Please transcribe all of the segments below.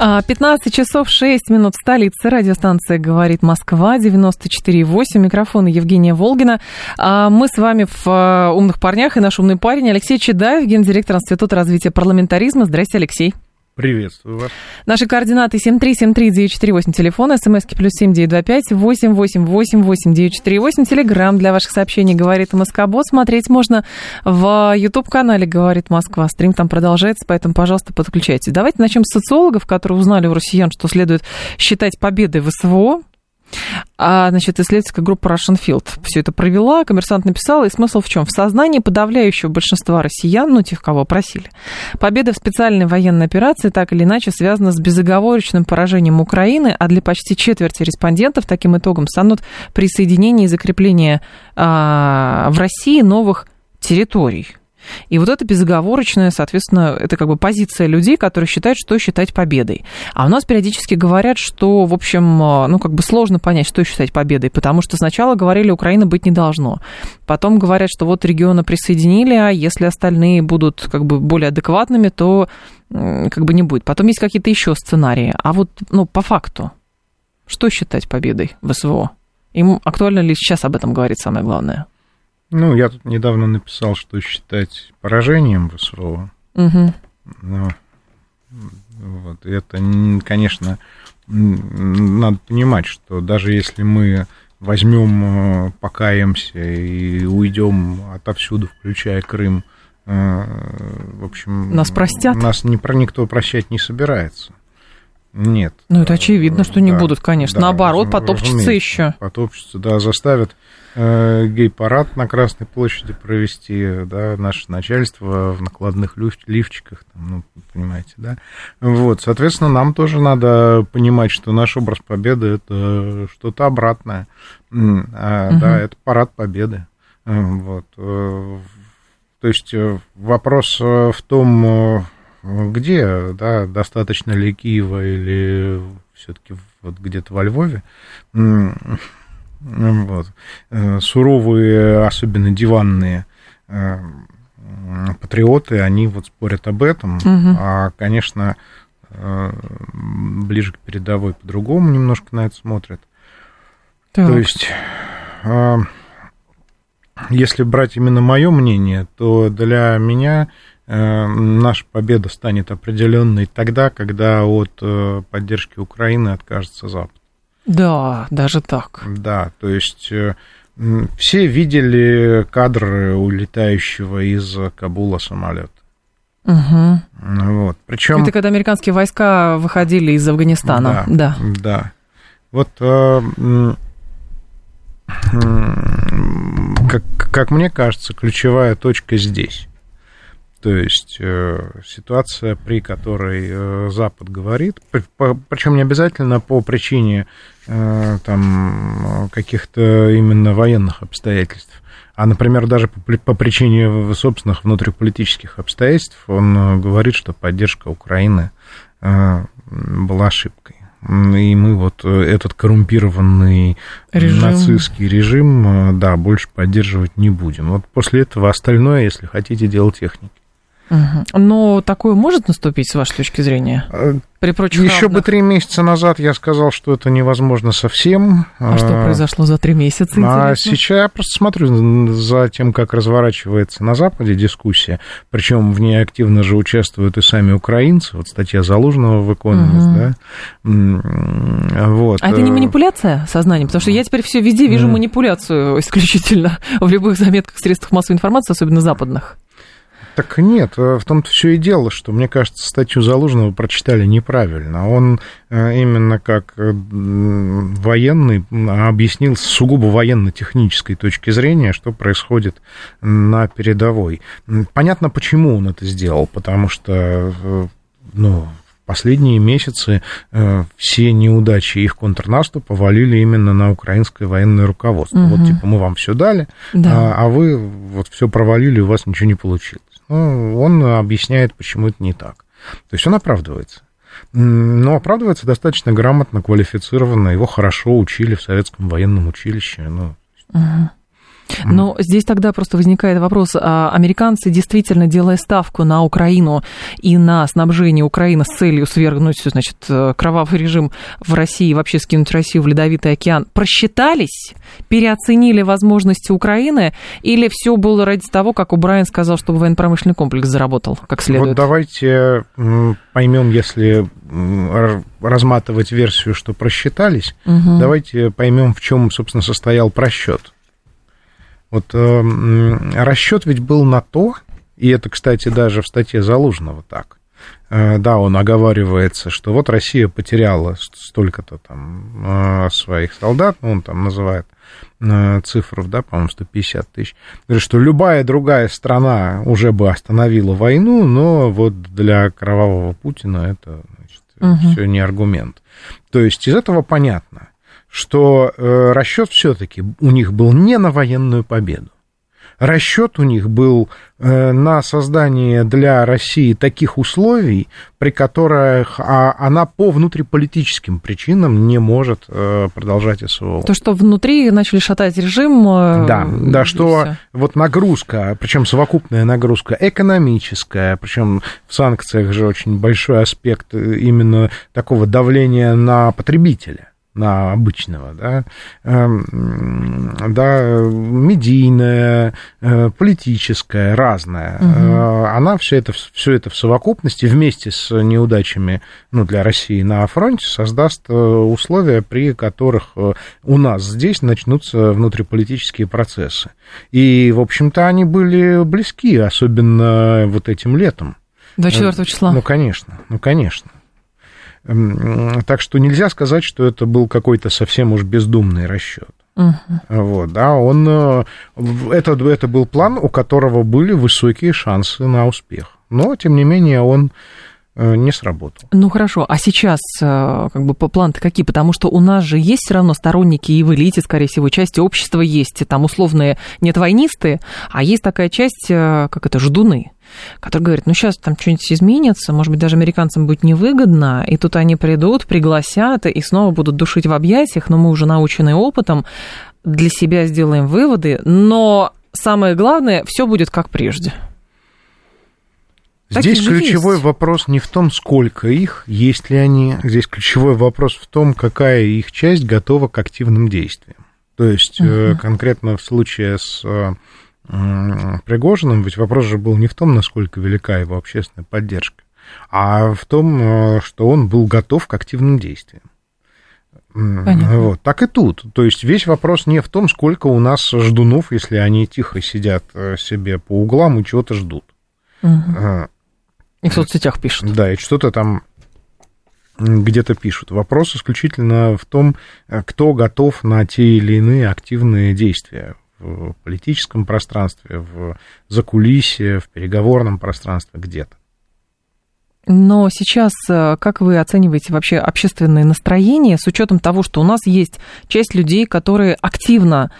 15 а, часов 6 минут столицы. Радиостанция «Говорит Москва», 94,8. Микрофон Евгения Волгина. А, мы с вами в а, «Умных парнях» и наш умный парень Алексей Чедаев, гендиректор Института развития парламентаризма. Здрасте, Алексей. Приветствую вас. Наши координаты 7373948, телефон, смски плюс 7925 8888948, телеграмм для ваших сообщений «Говорит Москобот». Смотреть можно в YouTube-канале «Говорит Москва». Стрим там продолжается, поэтому, пожалуйста, подключайтесь. Давайте начнем с социологов, которые узнали у россиян, что следует считать победой в СВО. А, значит, исследовательская группа Russian Field все это провела, коммерсант написал, и смысл в чем? В сознании подавляющего большинства россиян, ну, тех, кого просили, победа в специальной военной операции так или иначе связана с безоговорочным поражением Украины, а для почти четверти респондентов таким итогом станут присоединение и закрепление а, в России новых территорий. И вот это безоговорочная, соответственно, это как бы позиция людей, которые считают, что считать победой. А у нас периодически говорят, что, в общем, ну, как бы сложно понять, что считать победой, потому что сначала говорили, Украина быть не должно. Потом говорят, что вот регионы присоединили, а если остальные будут как бы более адекватными, то как бы не будет. Потом есть какие-то еще сценарии. А вот, ну, по факту, что считать победой в СВО? Им актуально ли сейчас об этом говорить самое главное? Ну, я тут недавно написал, что считать поражением в СРО. Угу. Но, вот, это, конечно, надо понимать, что даже если мы возьмем, э, покаемся и уйдем отовсюду, включая Крым, э, в общем... Нас простят? Нас не, никто прощать не собирается. Нет. Ну, это очевидно, что не да, будут, конечно. Да, Наоборот, потопчутся еще. Потопчутся, да, заставят э, гей-парад на Красной площади провести, да, наше начальство в накладных лифчиках, там, ну, понимаете, да. Вот, соответственно, нам тоже надо понимать, что наш образ победы – это что-то обратное. А, угу. Да, это парад победы. Э, вот. Э, то есть вопрос в том, где, да, достаточно ли Киева или все-таки вот где-то во Львове, вот. Э, суровые, особенно диванные э, патриоты, они вот спорят об этом, угу. а, конечно, э, ближе к передовой по-другому немножко на это смотрят. Так. То есть, если брать именно мое мнение, то для меня наша победа станет определенной тогда, когда от поддержки Украины откажется Запад. Да, даже так. Да, то есть э, все видели кадры улетающего из Кабула самолета. Угу. Вот. Причем... Это когда американские войска выходили из Афганистана. Да. Да. да. Вот э, как, как мне кажется, ключевая точка здесь. То есть э, ситуация, при которой э, Запад говорит, причем не обязательно по причине э, там, каких-то именно военных обстоятельств, а, например, даже по, по причине собственных внутриполитических обстоятельств, он говорит, что поддержка Украины была ошибкой. И мы вот этот коррумпированный режим. нацистский режим, да, больше поддерживать не будем. Вот после этого остальное, если хотите, дело техники. Но такое может наступить, с вашей точки зрения? Э, При прочих Еще равных? бы три месяца назад я сказал, что это невозможно совсем. А что э, произошло за три месяца? Интересно? А сейчас я просто смотрю за тем, как разворачивается на Западе дискуссия. Причем в ней активно же участвуют и сами украинцы. Вот статья Залужного в Economist, угу. да? Вот. А это не э, манипуляция сознанием? Потому что я теперь все везде вижу манипуляцию исключительно в любых заметках, средствах массовой информации, особенно западных. Так нет, э, в том-то все и дело, что, мне кажется, статью Залужного прочитали неправильно. Он э, именно как э, военный объяснил с сугубо военно-технической точки зрения, что происходит на передовой. Понятно, почему он это сделал, потому что, ну, последние месяцы э, все неудачи их контрнаступа валили именно на украинское военное руководство. Угу. Вот, типа, мы вам все дали, да. а, а вы вот все провалили, у вас ничего не получилось. Ну, он объясняет, почему это не так. То есть он оправдывается. Но оправдывается достаточно грамотно, квалифицированно. Его хорошо учили в советском военном училище. Ну, угу. Но здесь тогда просто возникает вопрос, а американцы действительно, делая ставку на Украину и на снабжение Украины с целью свергнуть, значит, э, кровавый режим в России, вообще скинуть Россию в Ледовитый океан, просчитались, переоценили возможности Украины, или все было ради того, как Убрайан сказал, чтобы военно-промышленный комплекс заработал как следует? Вот давайте поймем, если разматывать версию, что просчитались, угу. давайте поймем, в чем, собственно, состоял просчет. Вот э, расчет ведь был на то, и это, кстати, даже в статье Залужного так, э, да, он оговаривается, что вот Россия потеряла столько-то там э, своих солдат, ну, он там называет э, цифру, да, по-моему, 150 тысяч. Говорит, что любая другая страна уже бы остановила войну, но вот для кровавого Путина это значит, угу. все не аргумент. То есть из этого понятно, что э, расчет все-таки у них был не на военную победу. Расчет у них был э, на создание для России таких условий, при которых а, она по внутриполитическим причинам не может э, продолжать СВО. То, что внутри начали шатать режим. Э, да, да, что все. вот нагрузка, причем совокупная нагрузка экономическая, причем в санкциях же очень большой аспект именно такого давления на потребителя на обычного, да, эм, да, медийная, э, политическая, разная, угу. она все это, все это в совокупности вместе с неудачами ну, для России на фронте создаст э, условия, при которых у нас здесь начнутся внутриполитические процессы. И, в общем-то, они были близки, особенно вот этим летом. 24 числа. Ну, конечно, ну, конечно. Так что нельзя сказать, что это был какой-то совсем уж бездумный расчет. Угу. Вот, да, он, э, это, это был план, у которого были высокие шансы на успех. Но, тем не менее, он не сработал. Ну хорошо, а сейчас э, как бы планы какие? Потому что у нас же есть все равно сторонники и в элите, скорее всего, части общества есть, там условные нет войнисты, а есть такая часть, как это, ждуны который говорит, ну сейчас там что-нибудь изменится, может быть, даже американцам будет невыгодно, и тут они придут, пригласят и снова будут душить в объятиях, но мы уже научены опытом, для себя сделаем выводы, но самое главное, все будет как прежде. Здесь ключевой есть. вопрос не в том, сколько их, есть ли они. Здесь ключевой вопрос в том, какая их часть готова к активным действиям. То есть угу. конкретно в случае с э, Пригожиным, ведь вопрос же был не в том, насколько велика его общественная поддержка, а в том, э, что он был готов к активным действиям. Понятно. Вот, так и тут. То есть весь вопрос не в том, сколько у нас ждунов, если они тихо сидят себе по углам и чего-то ждут. Угу. И в соцсетях пишут. Да, и что-то там где-то пишут. Вопрос исключительно в том, э, кто готов на те или иные активные действия в политическом пространстве, в закулисье, в переговорном пространстве где-то. Но сейчас э, как вы оцениваете вообще общественное настроение с учетом того, что у нас есть часть людей, которые активно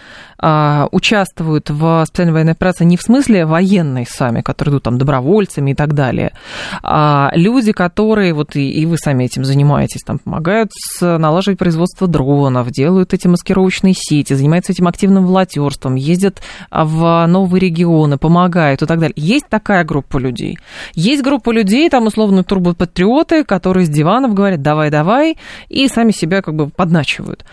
а, участвуют в специальной военной операции не в смысле военной сами, которые идут там добровольцами и так далее, а люди, которые, вот и, и вы сами этим занимаетесь, там помогают налаживать производство дронов, делают эти маскировочные сети, занимаются этим активным волонтерством, ездят в новые регионы, помогают и так далее. Есть такая группа людей. Есть группа людей, там условно турбопатриоты, которые с диванов говорят давай-давай, и сами себя как бы подначивают.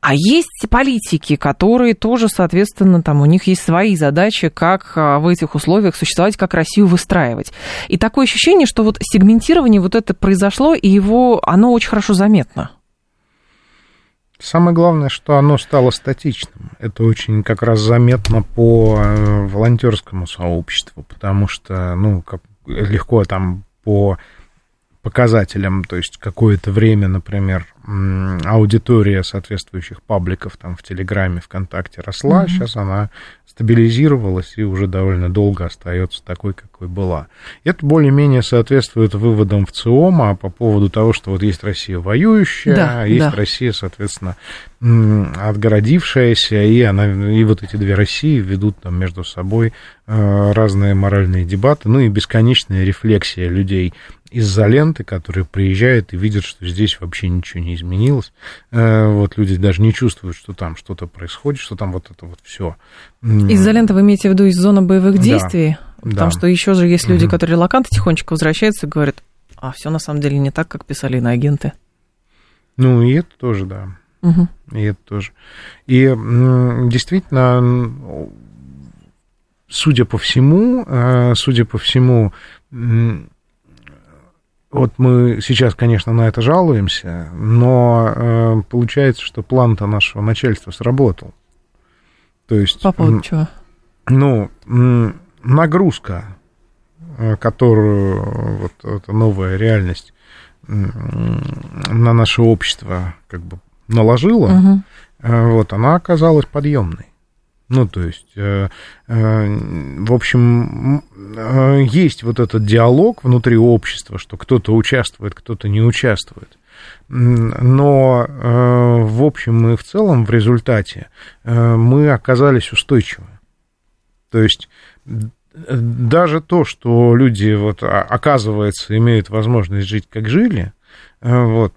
А есть политики, которые тоже соответственно, там у них есть свои задачи, как а, в этих условиях существовать, как Россию выстраивать. И такое ощущение, что вот сегментирование вот это произошло, и его, оно очень хорошо заметно. Самое главное, что оно стало статичным. Это очень как раз заметно по э, волонтерскому сообществу, потому что, ну, как легко там по показателям, то есть какое-то время, например, аудитория соответствующих пабликов там в Телеграме, ВКонтакте росла, mm-hmm. сейчас она стабилизировалась и уже довольно долго остается такой, какой была. Это более-менее соответствует выводам в ЦИОМа по поводу того, что вот есть Россия воюющая, да, а есть да. Россия, соответственно, отгородившаяся, и, она, и вот эти две России ведут там между собой э, разные моральные дебаты, ну и бесконечная рефлексия людей из-за ленты, которые приезжают и видят, что здесь вообще ничего не изменилось. Э, вот люди даже не чувствуют, что там что-то происходит, что там вот это вот все. Из-за ленты вы имеете в виду из зоны боевых действий? Да. Потому да. что еще же есть люди, угу. которые релаканты тихонечко возвращаются и говорят, а все на самом деле не так, как писали на агенты. Ну, и это тоже, да. Угу. И это тоже. И действительно, судя по всему, э, судя по всему, вот мы сейчас, конечно, на это жалуемся, но э, получается, что план-то нашего начальства сработал. То есть... По поводу чего? Ну, нагрузка, э, которую вот эта новая реальность на наше общество как бы наложила, угу. вот, она оказалась подъемной. Ну, то есть, э, э, в общем, э, есть вот этот диалог внутри общества, что кто-то участвует, кто-то не участвует. Но, э, в общем и в целом, в результате э, мы оказались устойчивы. То есть, даже то, что люди, вот, оказывается, имеют возможность жить, как жили, э, вот,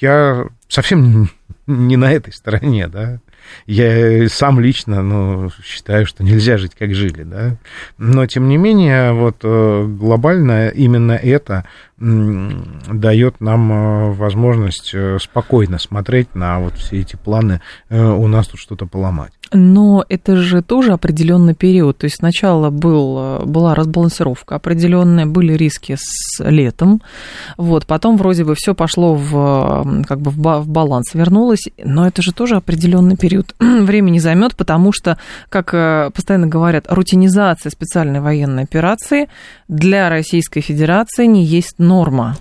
я совсем не на этой стороне, да. Я сам лично, ну, считаю, что нельзя жить, как жили, да. Но, тем не менее, вот э, глобально именно это дает нам э, возможность э, спокойно смотреть на вот все эти планы у нас тут что-то поломать. Но это же тоже определенный период. То есть сначала был, была разбалансировка определенная, были риски с летом. Вот, потом вроде бы все пошло в, как бы в баланс, вернулось. Но это же тоже определенный период времени займет, потому что, как э, постоянно говорят, рутинизация специальной военной операции для Российской Федерации не есть норма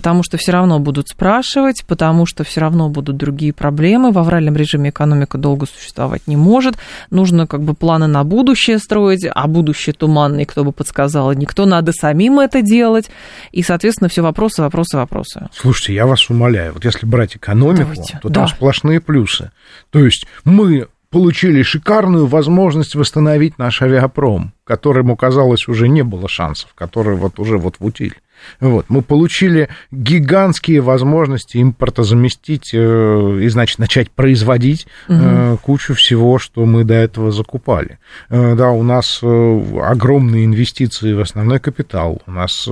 потому что все равно будут спрашивать, потому что все равно будут другие проблемы. В авральном режиме экономика долго существовать не может. Нужно как бы планы на будущее строить, а будущее туманное, кто бы подсказал, никто, надо самим это делать. И, соответственно, все вопросы, вопросы, вопросы. Слушайте, я вас умоляю, вот если брать экономику, Давайте. то да. там сплошные плюсы. То есть мы получили шикарную возможность восстановить наш авиапром, которому, казалось, уже не было шансов, который вот уже вот в утиль. Вот. Мы получили гигантские возможности импорта заместить э, и, значит, начать производить угу. кучу всего, что мы до этого закупали. Э, да, у нас огромные инвестиции в основной капитал, у нас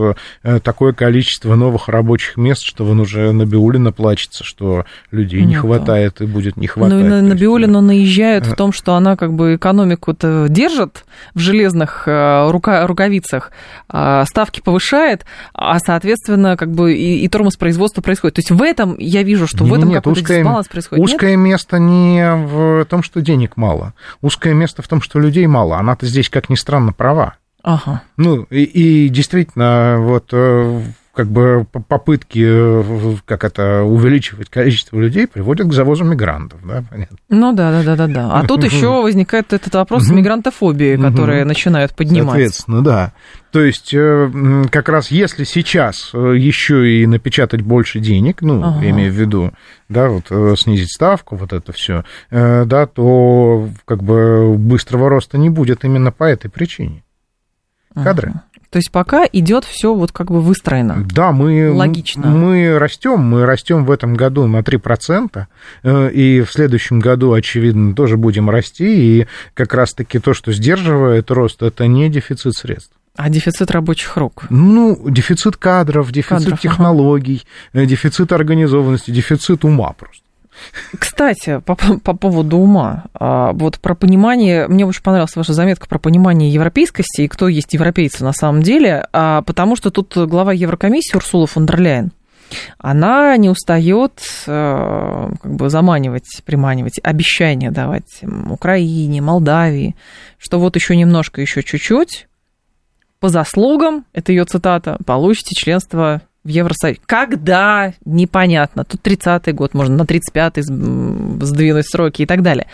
такое количество новых рабочих мест, что вон уже на Биулина плачется, что людей ну, не хватает да. и будет не хватать. Ну и на, на Биулину наезжают в том, что она как бы экономику-то держит в железных рука, рукавицах, а ставки повышает, а, соответственно, как бы и, и тормоз производства происходит. То есть в этом я вижу, что в этом какой-то узкое, дисбаланс происходит. Узкое нет? место не в том, что денег мало. Узкое место в том, что людей мало. Она-то здесь, как ни странно, права. Ага. Ну, и, и действительно, вот э, как бы попытки, э, как это, увеличивать количество людей приводят к завозу мигрантов, да, понятно? Ну да, да, да, да, да. А тут еще возникает этот вопрос с мигрантофобией, которые начинают поднимать. Соответственно, да. То есть, э, как раз если сейчас э, еще и напечатать больше денег, ну, ага. имею в виду, да, вот снизить ставку, вот это все, да, то как бы быстрого роста не будет именно по этой причине. Кадры. То есть пока идет все вот как бы выстроено. Да, мы, Логично. мы растем, мы растем в этом году на 3%, э, и в следующем году, очевидно, тоже будем расти, и как раз-таки то, что сдерживает рост, это не дефицит средств. А дефицит рабочих рук? Ну, дефицит кадров, дефицит кадров, технологий, ага. Э, дефицит организованности, дефицит ума просто. Кстати, по, по поводу ума, а, вот про понимание, мне очень понравилась ваша заметка про понимание европейскости и кто есть европейцы на самом деле, а, потому что тут глава Еврокомиссии Урсула фон дер Ляйен, она не устает а, как бы заманивать, приманивать, обещания давать Украине, Молдавии, что вот еще немножко, еще чуть-чуть, по заслугам, это ее цитата, получите членство в Евросоюзе. Когда? Непонятно. Тут 30-й год, можно на 35-й сдвинуть сроки и так далее.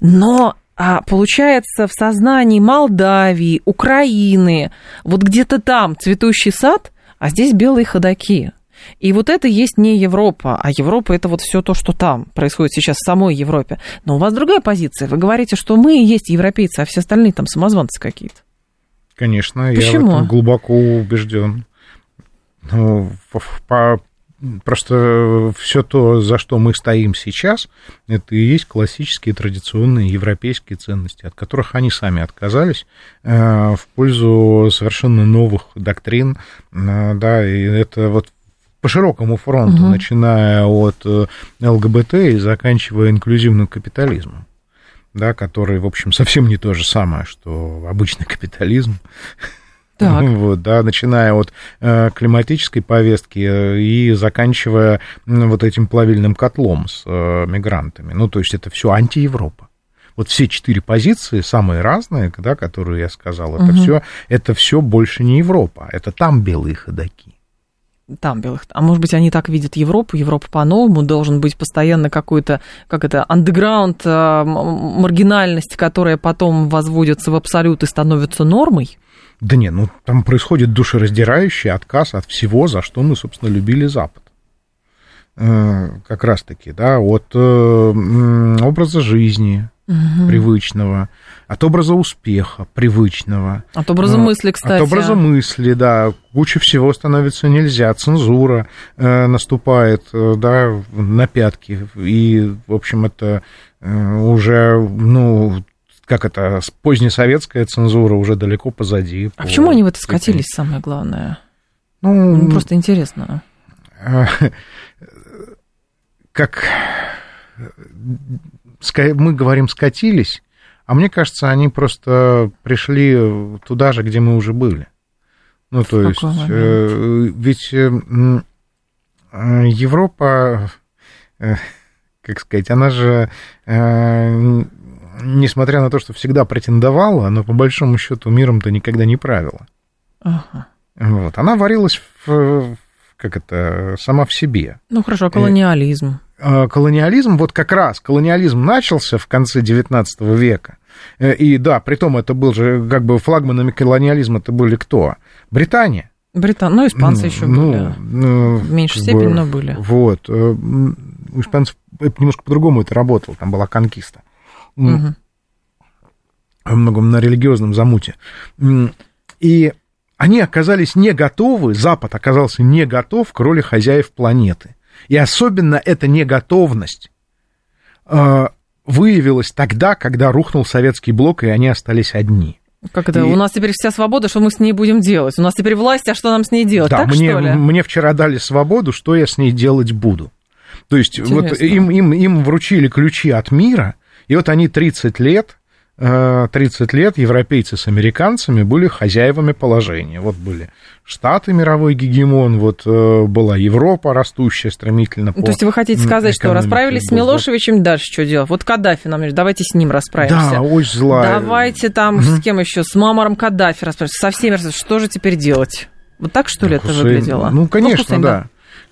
Но а получается в сознании Молдавии, Украины, вот где-то там цветущий сад, а здесь белые ходаки. И вот это есть не Европа, а Европа это вот все то, что там происходит сейчас в самой Европе. Но у вас другая позиция. Вы говорите, что мы и есть европейцы, а все остальные там самозванцы какие-то. Конечно, Почему? я в этом глубоко убежден. Ну, по, просто все то, за что мы стоим сейчас, это и есть классические традиционные европейские ценности, от которых они сами отказались э, в пользу совершенно новых доктрин, э, да, и это вот по широкому фронту, угу. начиная от э, ЛГБТ и заканчивая инклюзивным капитализмом, да, который, в общем, совсем не то же самое, что обычный капитализм. Так. Вот, да, начиная от э, климатической повестки э, и заканчивая вот этим плавильным котлом с э, мигрантами. Ну, то есть это все антиевропа. Вот все четыре позиции, самые разные, да, которые я сказал, это угу. все, это все больше не Европа, это там белые ходаки там белых. А может быть, они так видят Европу, Европа по-новому, должен быть постоянно какой-то, как это, андеграунд, а, маргинальность, которая потом возводится в абсолют и становится нормой? Да не, ну там происходит душераздирающий отказ от всего, за что мы, собственно, любили Запад. Э, как раз-таки, да, от э, образа жизни, угу. привычного, от образа успеха привычного. От образа мысли, кстати. От образа мысли, да. Куча всего становится нельзя. Цензура э, наступает, да, на пятки. И, в общем, это уже, ну, как это, позднесоветская цензура уже далеко позади. А по почему они в это скатились, самое главное? Ну, ну просто интересно. Как мы говорим скатились, а мне кажется, они просто пришли туда же, где мы уже были. Ну, то есть, э, ведь э, э, Европа, э, как сказать, она же, э, несмотря на то, что всегда претендовала, но по большому счету миром-то никогда не правила. Ага. Вот, она варилась в, как это, сама в себе. Ну хорошо, а колониализм. Э, колониализм, вот как раз колониализм начался в конце XIX века. Э, и да, при том это был же, как бы флагманами колониализма это были кто? Британия. Британия, ну, испанцы еще ну, были. Ну, в меньшей степени, бы, но были. Вот. Э, у испанцев немножко по-другому это работало, там была конкиста. Угу. Во многом на религиозном замуте. И они оказались не готовы, Запад оказался не готов к роли хозяев планеты. И особенно эта неготовность э, выявилась тогда, когда рухнул советский блок, и они остались одни. Как это? И... У нас теперь вся свобода, что мы с ней будем делать? У нас теперь власть, а что нам с ней делать? Да, так, мне, что ли? мне вчера дали свободу, что я с ней делать буду. То есть Интересно. вот им, им, им вручили ключи от мира, и вот они 30 лет 30 лет европейцы с американцами были хозяевами положения. Вот были Штаты, мировой гегемон, вот э, была Европа, растущая стремительно. То есть вы хотите сказать, что расправились с Милошевичем, дальше что делать? Вот Каддафи нам, давайте с ним расправимся. Да, очень злая. Давайте там, угу. с кем еще, с Мамаром Каддафи расправимся, со всеми, что же теперь делать? Вот так, что ли, это Хусейн, выглядело? Ну, конечно, ну, да.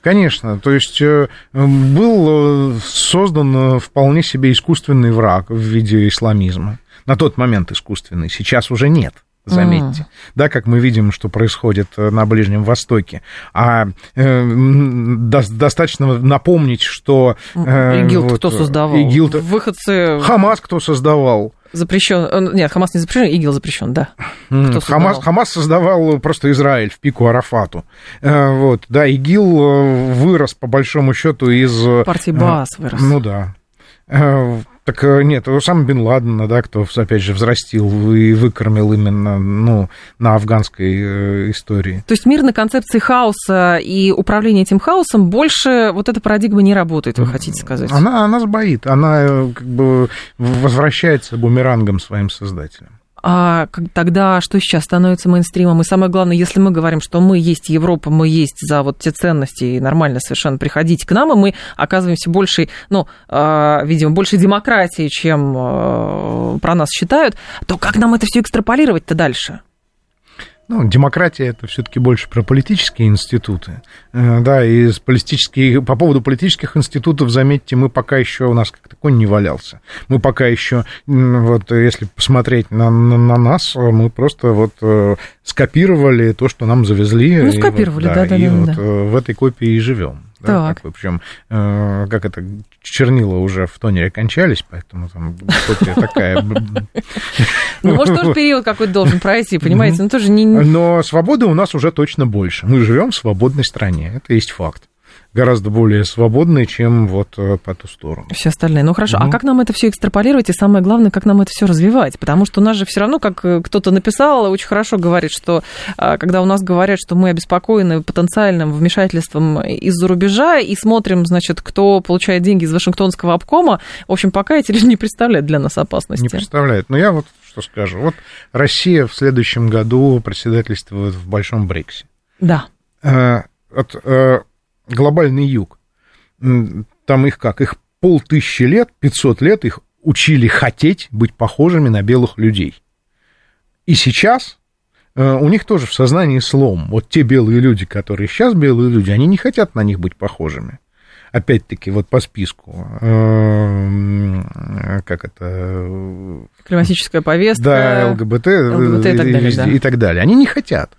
Конечно, то есть э, был э, создан вполне себе искусственный враг в виде исламизма. На тот момент искусственный, сейчас уже нет заметьте. Mm. Да, как мы видим, что происходит э, на Ближнем Востоке. А э, до, достаточно напомнить, что... Э, ИГИЛ вот, кто создавал? ИГИЛ Выходцы... Хамас кто создавал? Запрещен. Э, нет, Хамас не запрещен, ИГИЛ запрещен, да. Кто Хамас, Хамас создавал просто Израиль в пику Арафату. Э, вот, да, ИГИЛ вырос, по большому счету, из... Партии Баас вырос. Ну да. Так э, нет, сам Бен Ладен, да, кто, опять же, взрастил и выкормил именно ну, на афганской э, истории. То есть мир на концепции хаоса и управление этим хаосом больше вот эта парадигма не работает, вы хотите сказать? Она, она сбоит, она э, как бы возвращается бумерангом своим создателям а тогда что сейчас становится мейнстримом? И самое главное, если мы говорим, что мы есть Европа, мы есть за вот те ценности, и нормально совершенно приходить к нам, и мы оказываемся больше, ну, а, видимо, больше демократии, чем а, про нас считают, то как нам это все экстраполировать-то дальше? Ну, демократия это все-таки больше про политические институты. Э, да, и политические, по поводу политических институтов, заметьте, мы пока еще, у нас как-то конь не валялся. Мы пока еще, вот если посмотреть на, на, на нас, мы просто вот э, скопировали то, что нам завезли. Ну, скопировали, вот, да, да, и да, вот да. э, в этой копии и живем. Да, Так. как, причем, э, как это, чернила уже в тонере кончались, поэтому там такая. Ну, может, тоже период какой-то должен пройти, понимаете? Ну, тоже не... Но свободы у нас уже точно больше. Мы живем в свободной стране, это есть факт. Гораздо более свободной, чем вот э, по ту сторону. все остальные. Ну хорошо, а Мгм. как нам это все экстраполировать и самое главное, как нам это все развивать? Потому что у нас же все равно, как э, кто-то написал, очень хорошо говорит, что а, когда у нас говорят, что мы обеспокоены потенциальным вмешательством из-за рубежа и смотрим, значит, кто получает деньги из Вашингтонского обкома, в общем, пока эти люди не представляют для нас опасности. Не представляет. Но я вот что скажу. Вот Россия в следующем году председательствует в Большом Бриксе. Да. Э, от, э, глобальный юг. Там их как? Их полтысячи лет, 500 лет их учили хотеть быть похожими на белых людей. И сейчас э, у них тоже в сознании слом. Вот те белые люди, которые сейчас белые люди, они не хотят на них быть похожими. Опять-таки, вот по списку, э, как это, Климатическая повестка. да, ЛГБТ, ЛГБТ и так далее, да. и так далее. Они не хотят.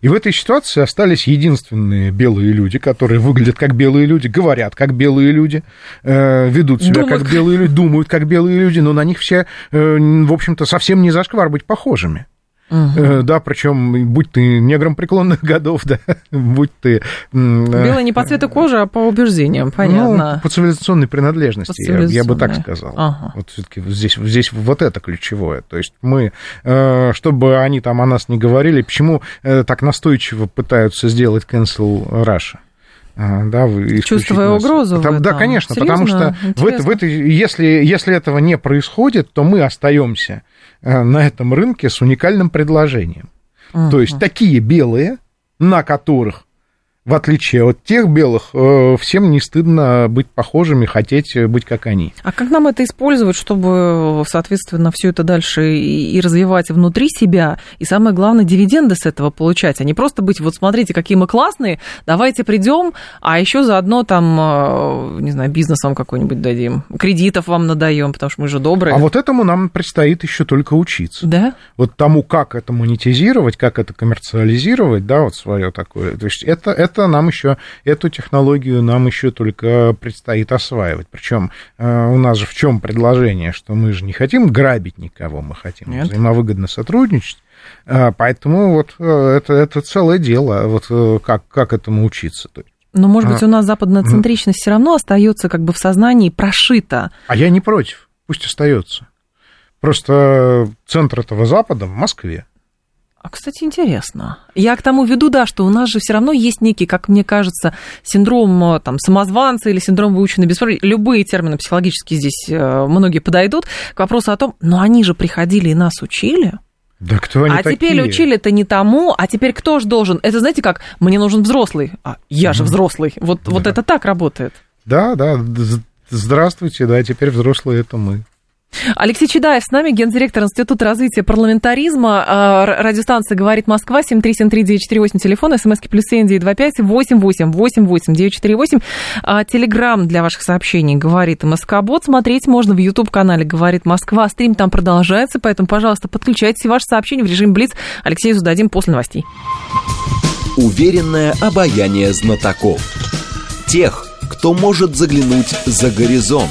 И в этой ситуации остались единственные белые люди, которые выглядят как белые люди, говорят как белые люди, э, ведут себя Думают. как белые люди, думают как белые люди, но на них все, э, в общем-то, совсем не зашквар быть похожими. Э, Да, причем будь ты негром преклонных годов, да, будь ты... э, Белый не по цвету кожи, а по убеждениям, понятно. Ну, по цивилизационной принадлежности, По я, я бы так цивилизационной. сказал. Ага. Вот все-таки здесь, здесь вот это ключевое. То есть мы, э, чтобы они там о нас не говорили, почему так настойчиво пытаются сделать cancel Russia? А, Да, Чувствуя нас. угрозу Потому- Да, конечно, потому Серьезно? что в это- в этой- если, если этого не происходит, то мы остаемся на этом рынке с уникальным предложением. То есть такие белые, на которых, в отличие от тех белых, э, всем не стыдно быть похожими, хотеть быть как они. А как нам это использовать, чтобы, соответственно, все это дальше и, развивать внутри себя, и самое главное, дивиденды с этого получать, а не просто быть, вот смотрите, какие мы классные, давайте придем, а еще заодно там, э, не знаю, бизнес вам какой-нибудь дадим, кредитов вам надаем, потому что мы же добрые. А вот этому нам предстоит еще только учиться. Да? Вот тому, как это монетизировать, как это коммерциализировать, да, вот свое такое. То есть это, это нам еще, эту технологию нам еще только предстоит осваивать. Причем у нас же в чем предложение, что мы же не хотим грабить никого, мы хотим Нет. взаимовыгодно сотрудничать. А, Поэтому вот э, это, это целое дело, вот э, как, как этому учиться. То есть. Но, может быть, А. у нас западная центричность все равно остается как бы в сознании прошита. А я не против, пусть остается. Просто центр этого Запада в Москве. А, кстати, интересно. Я к тому веду, да, что у нас же все равно есть некий, как мне кажется, синдром э, там, самозванца или синдром выученной бесправности. Любые термины психологические здесь э, многие подойдут к вопросу о том, но они же приходили и нас учили. Да кто они а теперь такие? учили-то не тому, а теперь кто же должен? Это знаете как? Мне нужен взрослый. А я же взрослый. Вот, вот Да. это так работает. Да, да, здравствуйте, да, теперь взрослые это мы. Алексей Чедаев с нами, гендиректор Института развития парламентаризма. А, Радиостанция «Говорит Москва», 7373948, телефон, смски плюс 7925 8888 948. А, Телеграмм для ваших сообщений «Говорит МСК-бот». Смотреть можно в YouTube-канале «Говорит Москва». Стрим там продолжается, поэтому, пожалуйста, подключайте ваши сообщения в режим Блиц. Алексею зададим после новостей. Уверенное обаяние знатоков. Тех, кто может заглянуть за горизонт.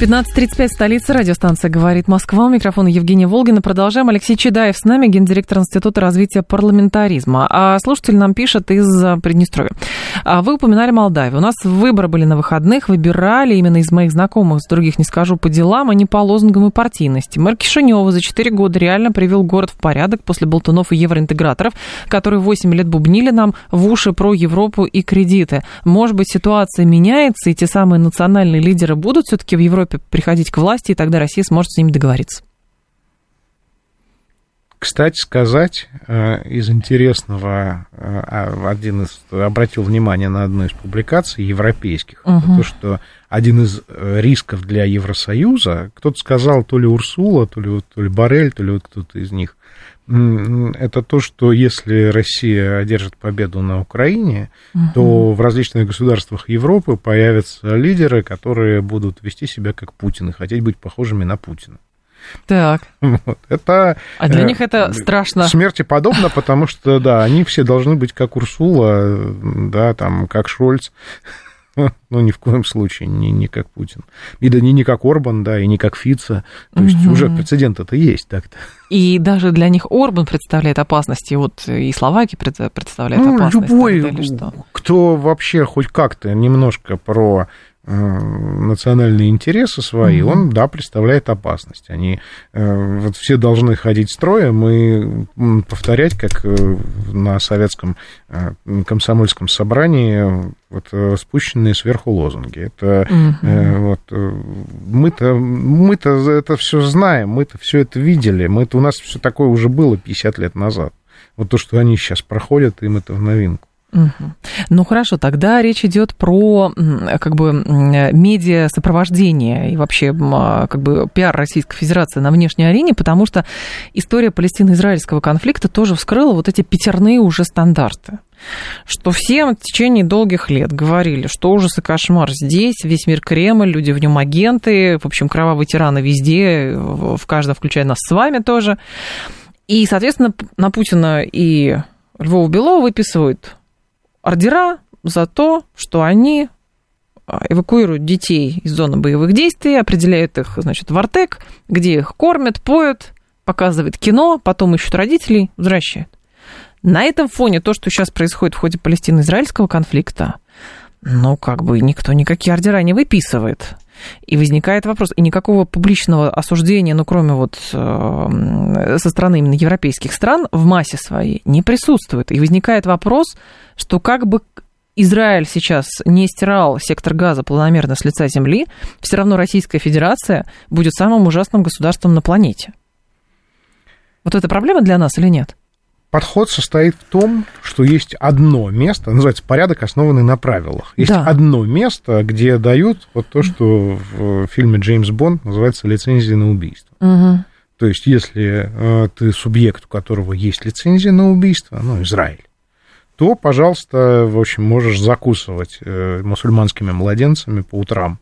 15.35, столица, радиостанция «Говорит Москва». У микрофона Евгения Волгина. Продолжаем. Алексей Чедаев с нами, гендиректор Института развития парламентаризма. А слушатель нам пишет из а, Приднестровья. А Вы упоминали Молдавию. У нас выборы были на выходных. Выбирали именно из моих знакомых, с других не скажу, по делам, а не по лозунгам и партийности. Мэр Кишинева за 4 года реально привел город в порядок после болтунов и евроинтеграторов, которые 8 лет бубнили нам в уши про Европу и кредиты. Может быть, ситуация меняется, и те самые национальные лидеры будут все-таки в Европе приходить к власти, и тогда Россия сможет с ними договориться. Кстати сказать, э, из интересного, э, а, один из обратил внимание на одну из публикаций европейских, угу. то, что один из э, рисков для Евросоюза, кто-то сказал, то ли Урсула, то ли, то ли Барель, то ли вот кто-то из них, это то, что если Россия одержит победу на Украине, угу. то в различных государствах Европы появятся лидеры, которые будут вести себя как Путин и хотеть быть похожими на Путина. Так. Вот. Это, а для э, них это страшно. Смерти подобно, потому что, да, они все должны быть как Урсула, да, там, как Шольц. Ну, ни в коем случае, не, не как Путин. И да не, не как Орбан, да, и не как Фица. То есть угу. уже прецедент это есть так-то. И даже для них Орбан представляет опасность, и вот и Словакия представляет ну, опасность. Любой, кто вообще хоть как-то немножко про национальные интересы свои, угу. он, да, представляет опасность. Они э, вот все должны ходить строем и повторять, как э, на советском комсомольском собрании, вот спущенные сверху лозунги. Это угу. вот мы-то мы-то это все знаем, мы-то все это видели, мы-то у нас все такое уже было 50 лет назад. Вот то, что они сейчас проходят, им это в новинку. Ну хорошо, тогда речь идет про как бы медиа сопровождение и вообще а, как бы пиар Российской Федерации на внешней арене, потому что история палестино-израильского конфликта тоже вскрыла вот эти пятерные уже стандарты что всем в течение долгих лет говорили, что ужас и кошмар здесь, весь мир Кремль, люди в нем агенты, в общем, кровавые тираны везде, в каждом, включая нас с вами тоже. И, соответственно, на Путина и Львова Белова выписывают ордера за то, что они а, эвакуируют детей из зоны боевых действий, определяют их, значит, в Артек, где их кормят, поют, показывают кино, потом ищут родителей, возвращают. На этом фоне то, что сейчас происходит в ходе палестино-израильского конфликта, ну, как бы никто никакие ордера не выписывает. И возникает вопрос, и никакого публичного осуждения, ну, кроме вот э, со стороны именно европейских стран, в массе своей не присутствует. И возникает вопрос, что как бы Израиль сейчас не стирал сектор газа планомерно с лица земли, все равно Российская Федерация будет самым ужасным государством на планете. Вот это проблема для нас или нет? Подход состоит в том, что есть одно место, называется порядок, основанный на правилах. Есть да. одно место, где дают вот то, что в фильме Джеймс Бонд называется лицензия на убийство. Угу. То есть, если э, ты субъект, у которого есть лицензия на убийство, ну, Израиль, то, пожалуйста, в общем, можешь закусывать э, мусульманскими младенцами по утрам.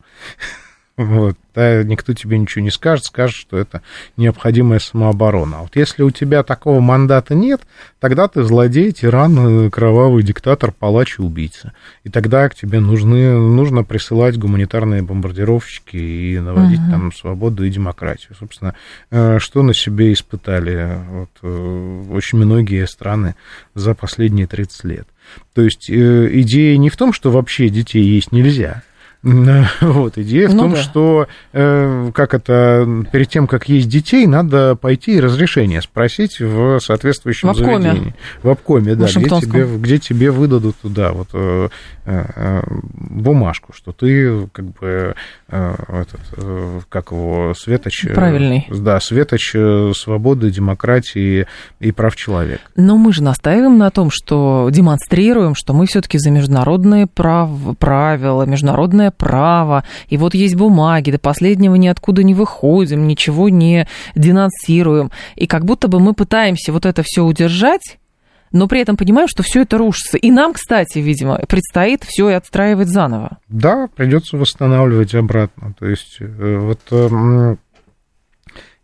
Вот, да, никто тебе ничего не скажет, скажет, что это необходимая самооборона. А вот если у тебя такого мандата нет, тогда ты злодей, тиран, кровавый диктатор, палач и убийца. И тогда к тебе нужны, нужно присылать гуманитарные бомбардировщики и наводить угу. там свободу и демократию. Собственно, э, что на себе испытали вот, э, очень многие страны за последние 30 лет. То есть э, идея не в том, что вообще детей есть нельзя, Вот, идея в ну, том, да. что э, как это, перед тем, как есть детей, надо пойти и разрешение спросить в соответствующем в заведении. В обкоме, да, где тебе, где тебе выдадут туда вот э, э, бумажку, что ты как бы э, этот, э, как его, светоч... Э, Правильный. Да, светоч э, свободы, демократии и прав человека. Но мы же настаиваем на том, что демонстрируем, что мы все-таки за международные прав... правила, международное уголовное право, и вот есть бумаги, до последнего ниоткуда не выходим, ничего не денонсируем. И как будто бы мы пытаемся вот это все удержать, но при этом понимаем, что все это рушится. И нам, кстати, видимо, предстоит все и отстраивать заново. Да, придется восстанавливать обратно. То есть э, вот эм,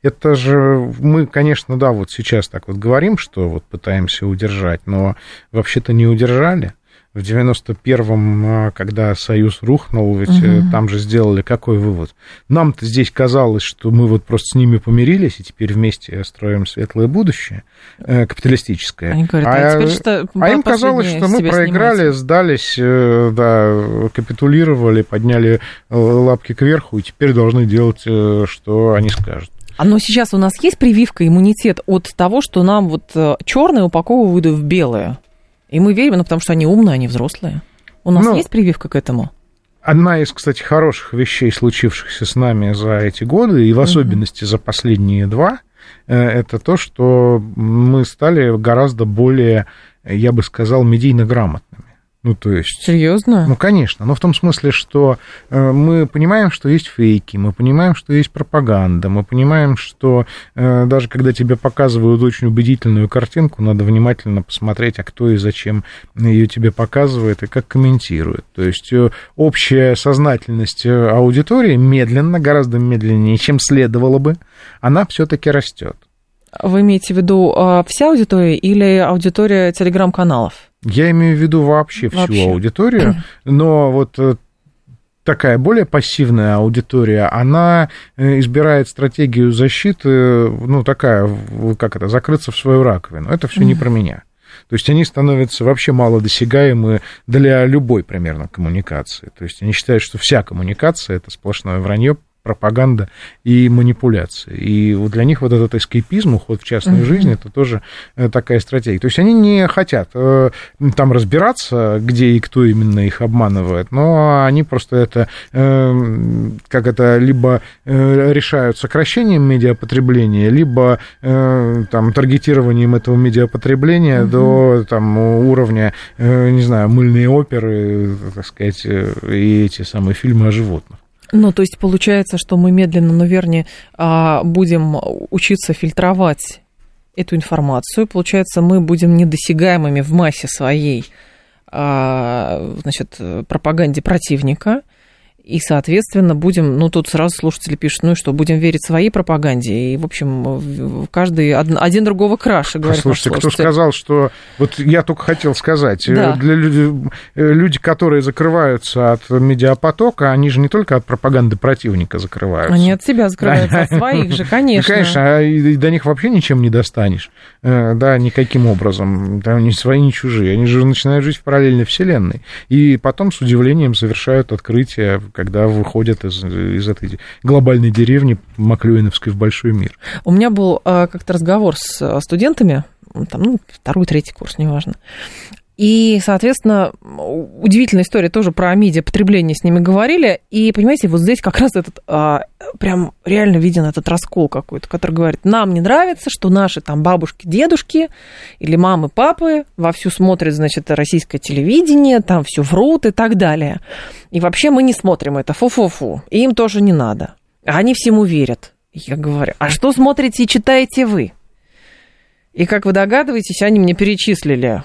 это же мы, конечно, да, вот сейчас так вот говорим, что вот пытаемся удержать, но вообще-то не удержали в 91-м, а, когда Союз рухнул, ведь угу. там же сделали какой вывод? Нам-то здесь казалось, что мы вот просто с ними помирились, и теперь вместе строим светлое будущее э, капиталистическое. Они говорят, а, а, теперь что, а им казалось, что мы проиграли, снимать. сдались, э, да, капитулировали, подняли лапки кверху, и теперь должны делать, что они скажут. А но сейчас у нас есть прививка, иммунитет от того, что нам вот черное упаковывают в белое? И мы верим, ну, потому что они умные, они взрослые. У нас ну, есть прививка к этому? Одна из, кстати, хороших вещей, случившихся с нами за эти годы, и в особенности за последние два, э, это то, что мы стали гораздо более я бы сказал, медийно грамотными. Ну, то есть... Серьезно? Ну, конечно. Но в том смысле, что э, мы понимаем, что есть фейки, мы понимаем, что есть пропаганда, мы понимаем, что э, даже когда тебе показывают очень убедительную картинку, надо внимательно посмотреть, а кто и зачем ее тебе показывает и как комментирует. То есть э, общая сознательность аудитории медленно, гораздо медленнее, чем следовало бы, она все-таки растет. Вы имеете в виду вся аудитория или аудитория телеграм-каналов? Я имею в виду вообще всю вообще. аудиторию, но вот э, такая более пассивная аудитория, она э, избирает стратегию защиты, ну, такая, как это, закрыться в свою раковину. Это все не про меня. То есть они становятся вообще малодосягаемы для любой примерно коммуникации. То есть они считают, что вся коммуникация это сплошное вранье, пропаганда и манипуляция. И вот для них вот этот эскейпизм, уход в частную uh-huh. жизнь, это тоже э, такая стратегия. То есть они не хотят э, там разбираться, где и кто именно их обманывает, но они просто это, э, как это, либо решают сокращением медиапотребления, либо там таргетированием этого медиапотребления uh-huh. до там уровня, не знаю, мыльные оперы, так сказать, и эти самые фильмы о животных. Ну, то есть получается, что мы медленно, но вернее а, будем учиться фильтровать эту информацию. Получается, мы будем недосягаемыми в массе своей а, значит, пропаганде противника – и, соответственно, будем, ну, тут сразу слушатели пишут, ну и что, будем верить своей пропаганде. И, в общем, каждый один другого краше, говорит Слушайте, кто сказал, что... Вот я только хотел сказать, э, да. для людей, э, люди, которые закрываются от медиапотока, они же не только от пропаганды противника закрываются. Они от себя закрываются, от своих же, конечно. Конечно, а и до них вообще ничем не достанешь, да, никаким образом. Да, ни свои, ни чужие. Они же начинают жить в параллельной вселенной. И потом с удивлением совершают открытие когда выходят из, из этой глобальной деревни Маклюиновской в большой мир. У меня был а, как-то разговор с а, студентами, там, ну, второй, третий курс, неважно. И, соответственно, удивительная история тоже про медиапотребление с ними говорили. И, понимаете, вот здесь как раз этот а, прям реально виден этот раскол какой-то, который говорит, нам не нравится, что наши там бабушки, дедушки или мамы, папы вовсю смотрят, значит, российское телевидение, там все врут и так далее. И вообще мы не смотрим это, фу-фу-фу. И им тоже не надо. Они всему верят. Я говорю, а что смотрите и читаете вы? И, как вы догадываетесь, они мне перечислили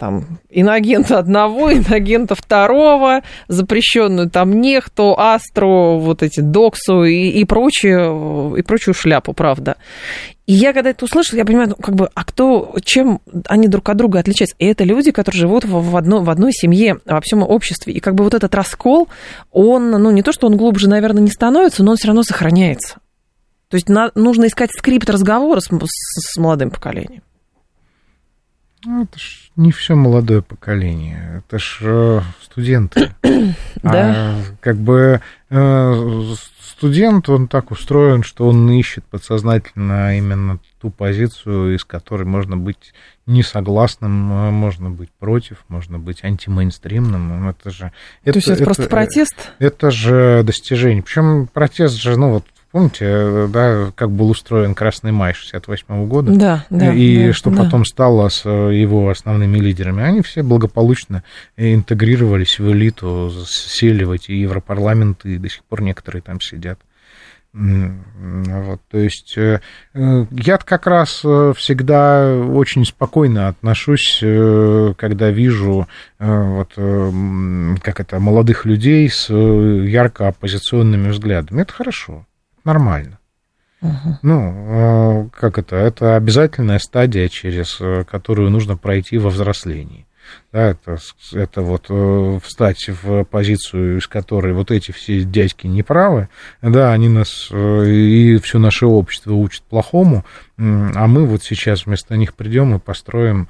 там иногента одного, иногента второго, запрещенную там нехту, астру, вот эти доксу и, и прочую, и прочую шляпу, правда. И я когда это услышала, я понимаю, ну, как бы, а кто, чем они друг от друга отличаются? И это люди, которые живут в, в, одно, в одной семье, во всем обществе. И как бы вот этот раскол, он, ну, не то, что он глубже, наверное, не становится, но он все равно сохраняется. То есть на, нужно искать скрипт разговора с, с, с молодым поколением. Ну, это ж не все молодое поколение, это ж э, студенты. Да. А, как бы э, студент, он так устроен, что он ищет подсознательно именно ту позицию, из которой можно быть несогласным, э, можно быть против, можно быть антимейнстримным. Ну, это же... То это, есть это, это просто протест? Это же достижение. Причем протест же, ну вот Помните, э, да, как был устроен Красный май 68 года? Да, да. И да, что да. потом стало с э, его основными лидерами? Они все благополучно интегрировались в элиту, сели в эти европарламенты, и до сих пор некоторые там сидят. Вот, то есть э, я как раз всегда очень спокойно отношусь, когда вижу вот, как это, молодых людей с ярко оппозиционными взглядами. Это хорошо нормально. Угу. Ну, э, как это? Это обязательная стадия, через э, которую нужно пройти во взрослении. Да, это, это вот э, встать в позицию, из которой вот эти все дядьки неправы, да, они нас и все наше общество учат плохому, а мы вот сейчас вместо них придем и построим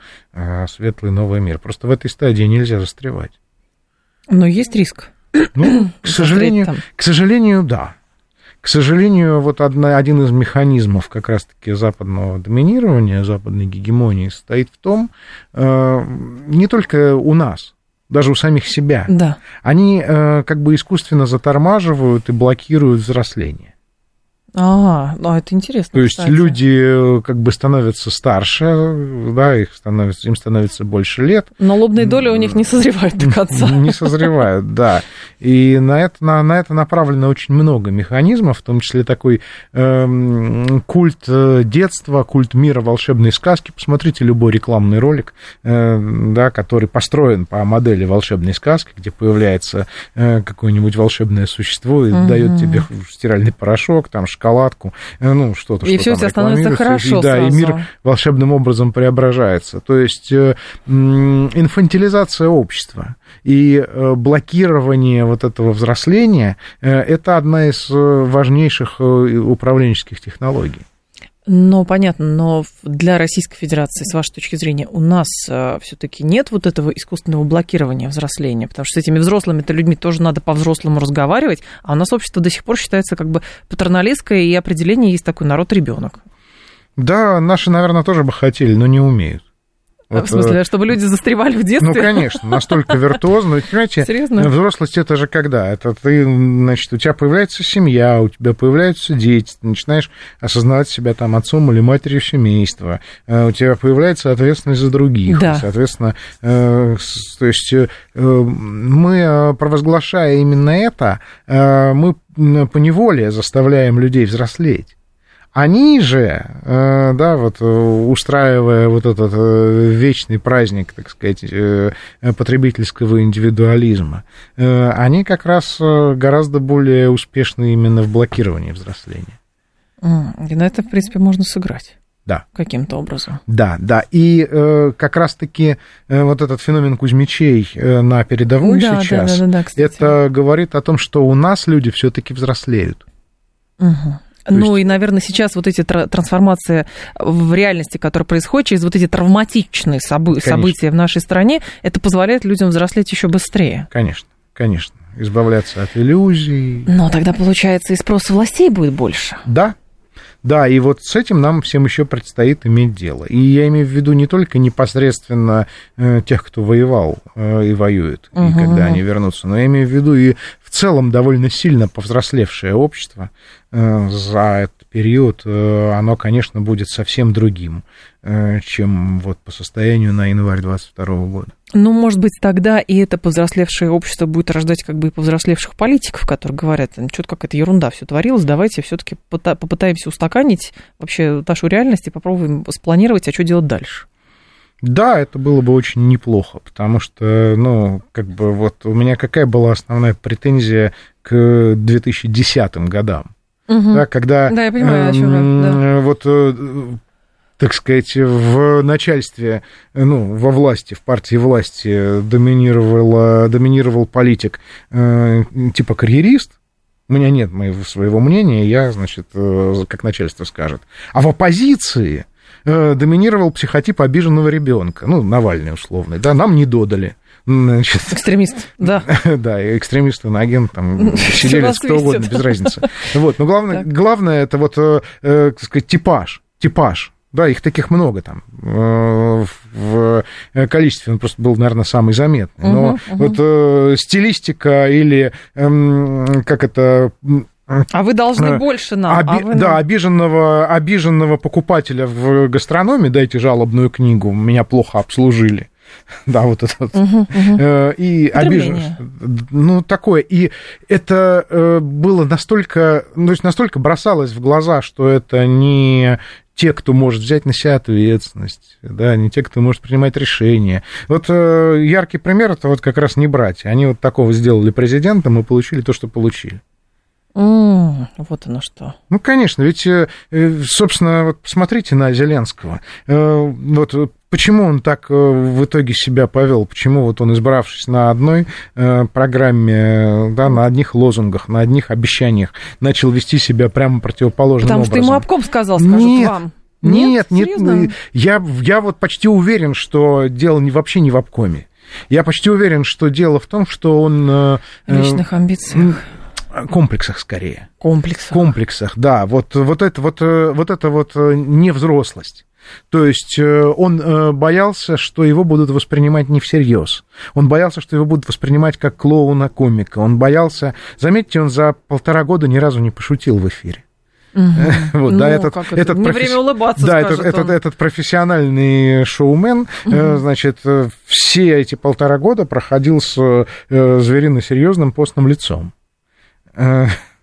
светлый новый мир. Просто в этой стадии нельзя застревать. Но есть риск. Ну, к сожалению, к сожалению, да. К сожалению, вот одна, один из механизмов как раз-таки западного доминирования, западной гегемонии состоит в том, э, не только у нас, даже у самих себя. Да. Они э, как бы искусственно затормаживают и блокируют взросление. А, ну это интересно. То есть кстати. люди э, как бы становятся старше, да, их становится, им становится больше лет. Но лобные доли у них не созревают до конца. Не созревают, да. И на это, на, на это направлено очень много механизмов, в том числе такой э, культ детства, культ мира волшебной сказки. Посмотрите любой рекламный ролик, э, да, который построен по модели волшебной сказки, где появляется э, какое-нибудь волшебное существо и угу. дает тебе стиральный порошок, там шоколадку, э, ну, что-то, и что все у тебя становится хорошо и, да, и мир волшебным образом преображается. То есть э, инфантилизация общества и э, блокирование вот этого взросления – это одна из важнейших управленческих технологий. Ну, понятно, но для Российской Федерации, с вашей точки зрения, у нас э, все-таки нет вот этого искусственного блокирования взросления, потому что с этими взрослыми-то людьми тоже надо по-взрослому разговаривать, а у нас общество до сих пор считается как бы патерналистское, и определение есть такой народ-ребенок. Да, наши, наверное, тоже бы хотели, но не умеют. Вот, в смысле, чтобы люди застревали в детстве? Ну, конечно, настолько виртуозно. Понимаете, Серьезно? взрослость это же когда? Это ты, значит, у тебя появляется семья, у тебя появляются дети, ты начинаешь осознавать себя там отцом или матерью семейства, э, у тебя появляется ответственность за других. Да. Соответственно, э, то есть э, мы, провозглашая именно это, мы по неволе заставляем людей взрослеть. Они же, э, да, вот э, устраивая вот этот э, вечный праздник, так сказать, потребительского индивидуализма, они как раз гораздо более успешны именно в блокировании взросления. И на это, в принципе, можно сыграть. Да. Каким-то образом. Да, да. И э, как раз-таки э, вот этот феномен Кузьмичей э, на передовой да, сейчас, да, да, да, да, это говорит о том, что у нас люди все-таки взрослеют. Угу. Ну есть... и, наверное, сейчас вот эти трансформации в реальности, которые происходят через вот эти травматичные собы- события в нашей стране, это позволяет людям взрослеть еще быстрее. Конечно, конечно. Избавляться от иллюзий. Но тогда, получается, и спрос властей будет больше. Да, да, и вот с этим нам всем еще предстоит иметь дело. И я имею в виду не только непосредственно э, тех, кто воевал э, и воюет, угу. и когда они вернутся, но я имею в виду и в целом довольно сильно повзрослевшее общество э, за этот период, оно, конечно, будет совсем другим, чем вот по состоянию на январь 2022 года. Ну, может быть, тогда и это повзрослевшее общество будет рождать как бы и повзрослевших политиков, которые говорят, что-то какая-то ерунда все творилось, давайте все-таки попытаемся устаканить вообще нашу реальность и попробуем спланировать, а что делать дальше. Да, это было бы очень неплохо, потому что, ну, как бы вот у меня какая была основная претензия к 2010 годам? Угу. Да, когда... Да, я понимаю, э, о чем, да. Вот э, так сказать, в начальстве, ну, во власти, в партии власти доминировал, доминировал политик э, типа карьерист, у меня нет моего своего мнения, я, значит, э, как начальство скажет. А в оппозиции Э, доминировал психотип обиженного ребенка, ну, Навальный условный, да, нам не додали. Значит, экстремист, да. да, экстремист, агент, там, сидели кто угодно, без разницы. Вот, но главное, главное это вот, э, так сказать, типаж, типаж, да, их таких много там в количестве, он просто был, наверное, самый заметный. Но угу, угу. вот э, стилистика или э, как это а вы должны э, больше нам. Оби... А вы Да, обиженного, обиженного покупателя в гастрономе, дайте жалобную книгу, меня плохо обслужили. Да, вот это вот. Угу, угу. И обижен. Ну, такое. И это э, было настолько, ну, есть настолько бросалось в глаза, что это не те, кто может взять на себя ответственность, да, не те, кто может принимать решения. Вот яркий пример это вот как раз не братья. Они вот такого сделали президентом и получили то, что получили. Mm, вот оно что. Ну, конечно, ведь, э, э, собственно, вот посмотрите на Зеленского. Э, вот почему он так в итоге себя повел, почему вот он, избравшись на одной программе, да, на одних лозунгах, на одних обещаниях, начал вести себя прямо противоположным Потому образом. Потому что ему обком сказал, скажут Нет. вам. Нет, нет, нет я, я вот почти уверен, что дело не, вообще не в обкоме. Я почти уверен, что дело в том, что он... В личных амбициях комплексах скорее. Комплексах. Комплексах, да. Вот, вот, это, вот, э, вот это вот э, невзрослость. То есть э, он боялся, что его будут воспринимать не всерьез. Он боялся, что его будут воспринимать как клоуна-комика. Он боялся... Заметьте, он за полтора года ни разу не пошутил в эфире. Угу. вот, ну, да, этот, это? этот Не професс... время улыбаться, да, этот, этот, этот профессиональный шоумен, угу. значит, все эти полтора года проходил с зверино серьезным постным лицом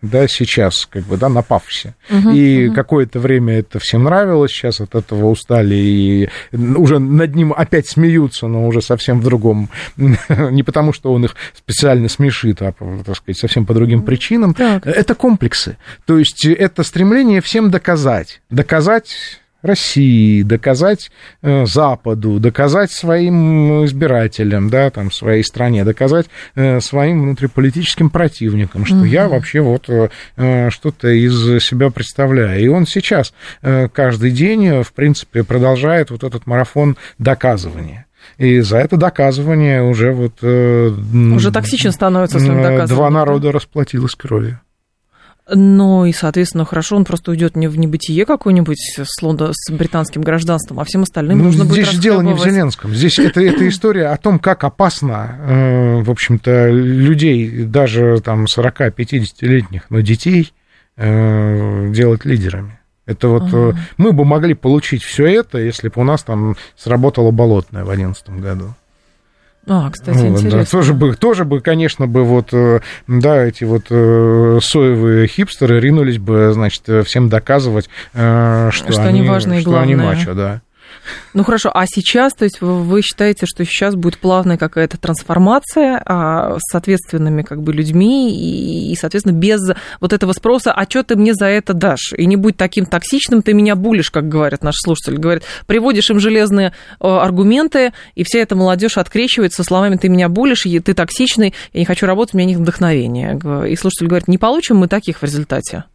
да, сейчас, как бы, да, на пафосе. Угу, и угу. какое-то время это всем нравилось, сейчас от этого устали и уже над ним опять смеются, но уже совсем в другом, не потому что он их специально смешит, а, так сказать, совсем по другим причинам. Так. Это комплексы, то есть это стремление всем доказать, доказать России, доказать э, Западу, доказать своим избирателям, да, там, своей стране, доказать э, своим внутриполитическим противникам, что угу. я вообще вот э, что-то из себя представляю. И он сейчас каждый день, в принципе, продолжает вот этот марафон доказывания. И за это доказывание уже вот... Уже токсичен становится своим доказыванием. Два народа расплатилось кровью. Ну и, соответственно, хорошо, он просто уйдет не в небытие какое-нибудь с, Лондо, с британским гражданством, а всем остальным ну, нужно здесь будет дело не в Зеленском. Здесь это, это история о том, как опасно, э, в общем-то, людей, даже там 40-50-летних, но детей э, делать лидерами. Это вот ага. мы бы могли получить все это, если бы у нас там сработало болотное в 2011 году. А, кстати, вот, интересно. Да, тоже бы, тоже бы, конечно, бы вот, э, да, эти вот э, соевые хипстеры ринулись бы, значит, всем доказывать, э, что, что они, они важные что главные. они мачо, да. Ну хорошо, а сейчас, то есть вы считаете, что сейчас будет плавная какая-то трансформация а, с ответственными как бы людьми и, и, соответственно, без вот этого спроса, а что ты мне за это дашь? И не будь таким токсичным, ты меня булишь, как говорят наши слушатели. Говорят, приводишь им железные э, аргументы, и вся эта молодежь открещивается словами «ты меня булишь, ты токсичный, я не хочу работать, у меня нет вдохновения». И слушатель говорит, не получим мы таких в результате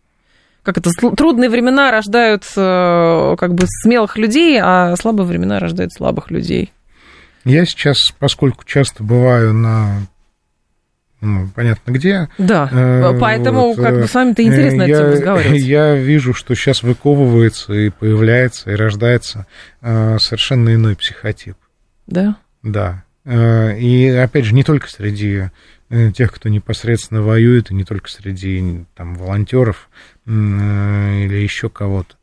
как это, трудные времена рождают э, как бы смелых людей, а слабые времена рождают слабых людей. Я сейчас, поскольку часто бываю на ну, понятно где. Да, э, поэтому вот, как бы с вами-то интересно я, разговаривать. Я вижу, что сейчас выковывается и появляется, и рождается э, совершенно иной психотип. Да? Да. Э, и, опять же, не только среди э, тех, кто непосредственно воюет, и не только среди там, волонтеров, Э, или еще кого-то.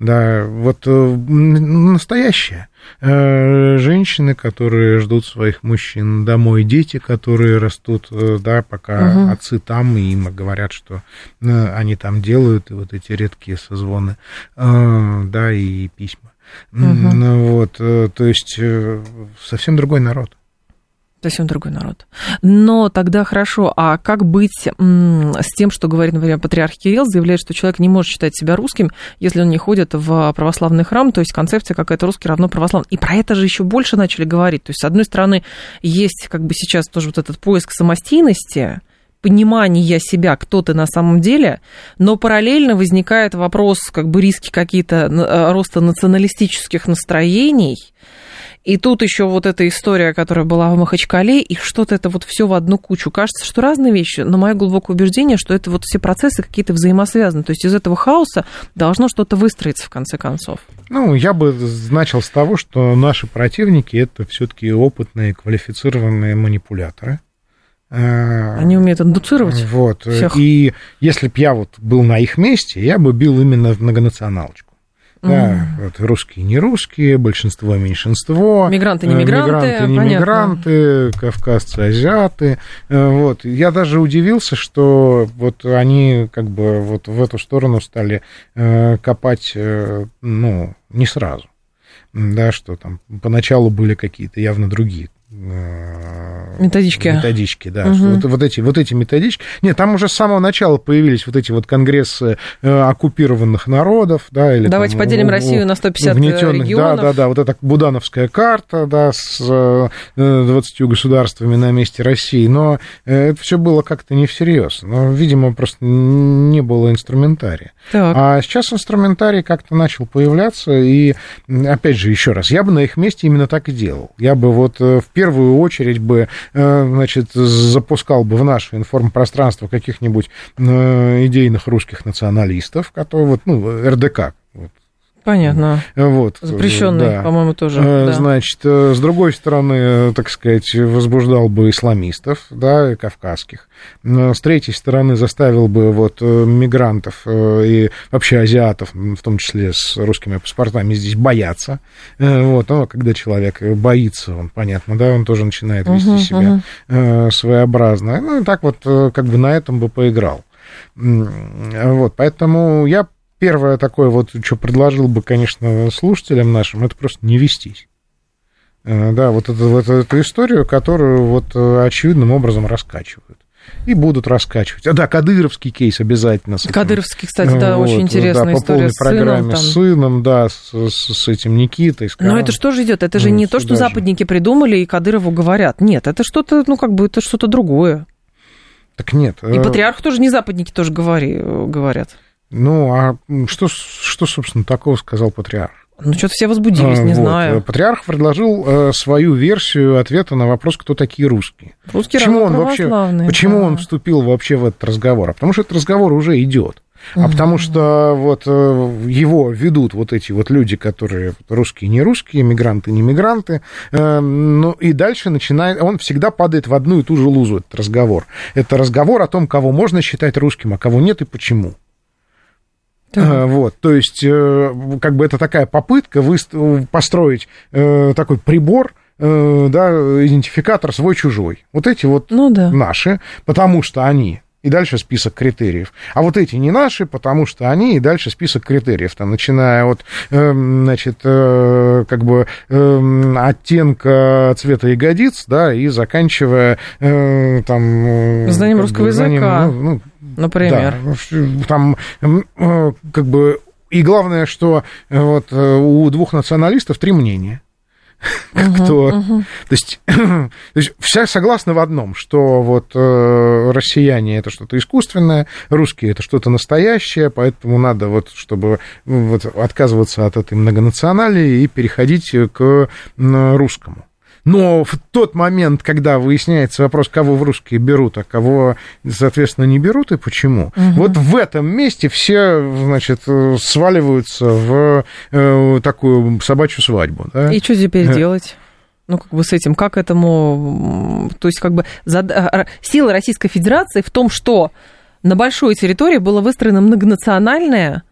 Да, вот э, настоящее. Э, женщины, которые ждут своих мужчин домой, дети, которые растут, да, пока угу. отцы там, и им говорят, что они там делают, и вот эти редкие созвоны, да, и письма. Угу. Вот, то есть совсем другой народ совсем другой народ. Но тогда хорошо, а как быть с тем, что говорит, например, патриарх Кирилл, заявляет, что человек не может считать себя русским, если он не ходит в православный храм, то есть концепция какая-то русский равно православный. И про это же еще больше начали говорить. То есть, с одной стороны, есть как бы сейчас тоже вот этот поиск самостийности, понимания себя, кто ты на самом деле, но параллельно возникает вопрос, как бы риски какие-то э, роста националистических настроений, и тут еще вот эта история, которая была в Махачкале, и что-то это вот все в одну кучу. Кажется, что разные вещи, но мое глубокое убеждение, что это вот все процессы какие-то взаимосвязаны. То есть из этого хаоса должно что-то выстроиться в конце концов. Ну, я бы начал с того, что наши противники это все-таки опытные, квалифицированные манипуляторы. Э, Они умеют индуцировать. Вот. Всех. И если бы я вот был на их месте, я бы бил именно в многонационалочку. Да, вот русские, не русские, большинство, меньшинство. Мигранты, не мигранты. Мигранты, не понятно. мигранты, кавказцы, азиаты. Э, вот. Я даже удивился, что вот они как бы вот в эту сторону стали э, копать, э, ну, не сразу. Да, что там поначалу были какие-то явно другие Методички. Методички, да. Угу. Вот, вот, эти, вот эти методички. Нет, там уже с самого начала появились вот эти вот конгрессы э, оккупированных народов, да, или Давайте там, поделим в, Россию на 150 регионов. Да, да, да, вот эта Будановская карта, да, с 20 э, государствами на месте России. Но э, это все было как-то не всерьез. Но, видимо, просто не было инструментария. Так. А сейчас инструментарий как-то начал появляться, и, опять же, еще раз, я бы на их месте именно так и делал. Я бы вот в первую очередь бы Э, значит, запускал бы в наше информпространство каких-нибудь э, идейных русских националистов, которые вот, ну, РДК, вот, Понятно. Вот. Запрещенный, да. по-моему, тоже. Да. Значит, с другой стороны, так сказать, возбуждал бы исламистов, да, кавказских. С третьей стороны, заставил бы вот мигрантов и вообще азиатов, в том числе с русскими паспортами, здесь бояться. Вот, но когда человек боится, он, понятно, да, он тоже начинает вести uh-huh, себя uh-huh. своеобразно. Ну, и так вот, как бы на этом бы поиграл. Вот, поэтому я первое такое вот, что предложил бы, конечно, слушателям нашим, это просто не вестись. Э, да, вот эту, вот эту историю, которую вот э, очевидным образом раскачивают. И будут раскачивать. А, да, Кадыровский кейс обязательно. С этим. Кадыровский, кстати, да, вот, очень интересная да, история по программе с сыном, с сыном да, с, с, с этим Никитой. С Но это что же идет? Это же ну, не то, что же. западники придумали и Кадырову говорят. Нет, это что-то, ну, как бы, это что-то другое. Так нет. И э, патриарх тоже не западники тоже говори, говорят. Ну, а что, что, собственно, такого сказал патриарх? Ну, что-то все возбудились, не вот. знаю. Патриарх предложил э, свою версию ответа на вопрос, кто такие русские. Русские почему он вообще, Почему да. он вступил вообще в этот разговор? А потому что этот разговор уже идет. А потому что вот э, его ведут вот эти вот люди, которые русские, не русские, мигранты, не мигранты, э, ну и дальше начинает, он всегда падает в одну и ту же лузу, этот разговор. Это разговор о том, кого можно считать русским, а кого нет и почему. Да. Вот, то есть, э, как бы это такая попытка построить такой прибор, да, идентификатор свой-чужой. Вот эти вот ну, да. наши, потому что они и дальше список критериев. А вот эти не наши, потому что они, и дальше список критериев, там, начиная от, э, значит, э, как бы э, оттенка цвета ягодиц, да, и заканчивая э, там... Э, знанием русского бы, языка, ну, ну, например. Да, там, э, как бы, и главное, что э, вот у двух националистов три мнения. Uh-huh, кто... uh-huh. То, есть, то есть вся согласна в одном, что вот э, россияне это что-то искусственное, русские это что-то настоящее, поэтому надо вот, чтобы вот, отказываться от этой многонационалии и переходить к русскому. Но в тот момент, когда выясняется вопрос, кого в русские берут, а кого, соответственно, не берут и почему, угу. вот в этом месте все, значит, сваливаются в э, такую собачью свадьбу. Да? И что теперь э. делать? ну, как бы с этим, как этому, то есть, как бы, зад... сила Российской Федерации в том, что на большой территории было выстроено многонациональное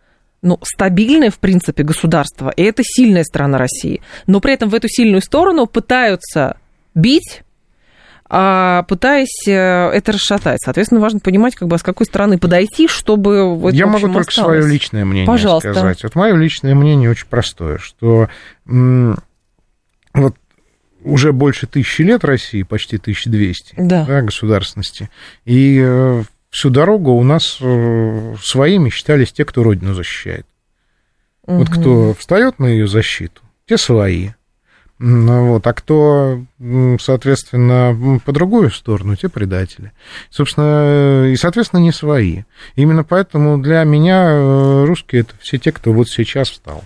ну, стабильное, в принципе, государство, и это сильная страна России. Но при этом в эту сильную сторону пытаются бить, а пытаясь э, это расшатать. Соответственно, важно понимать, как бы, с какой стороны подойти, чтобы... Вот, Я общем, могу только осталось. свое личное мнение Пожалуйста. сказать. Вот мое личное мнение очень простое, что вот уже больше тысячи лет России, почти 1200 да. Да, государственности, и э, всю дорогу у нас э, своими считались те, кто Родину защищает. Угу. Вот кто встает на ее защиту, те свои. Вот, а кто, соответственно, по другую сторону, те предатели. Собственно, и, соответственно, не свои. Именно поэтому для меня э, русские это все те, кто вот сейчас встал.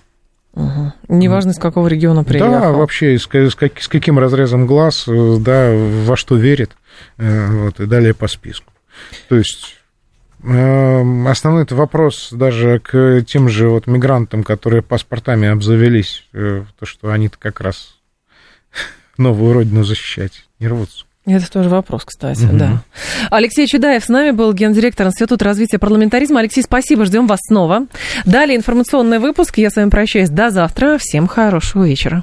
Угу. Неважно, из какого региона приехал. Да, вообще, с, с, как, с каким разрезом глаз, э, да, во что верит, вот, и далее по списку. То есть эм, основной это вопрос даже к тем же вот мигрантам, которые паспортами обзавелись, э, то, что они-то как раз новую родину защищать не рвутся. Это тоже вопрос, кстати, угу. да. Алексей Чудаев с нами был гендиректор Института развития парламентаризма. Алексей, спасибо, ждем вас снова. Далее информационный выпуск. Я с вами прощаюсь до завтра. Всем хорошего вечера.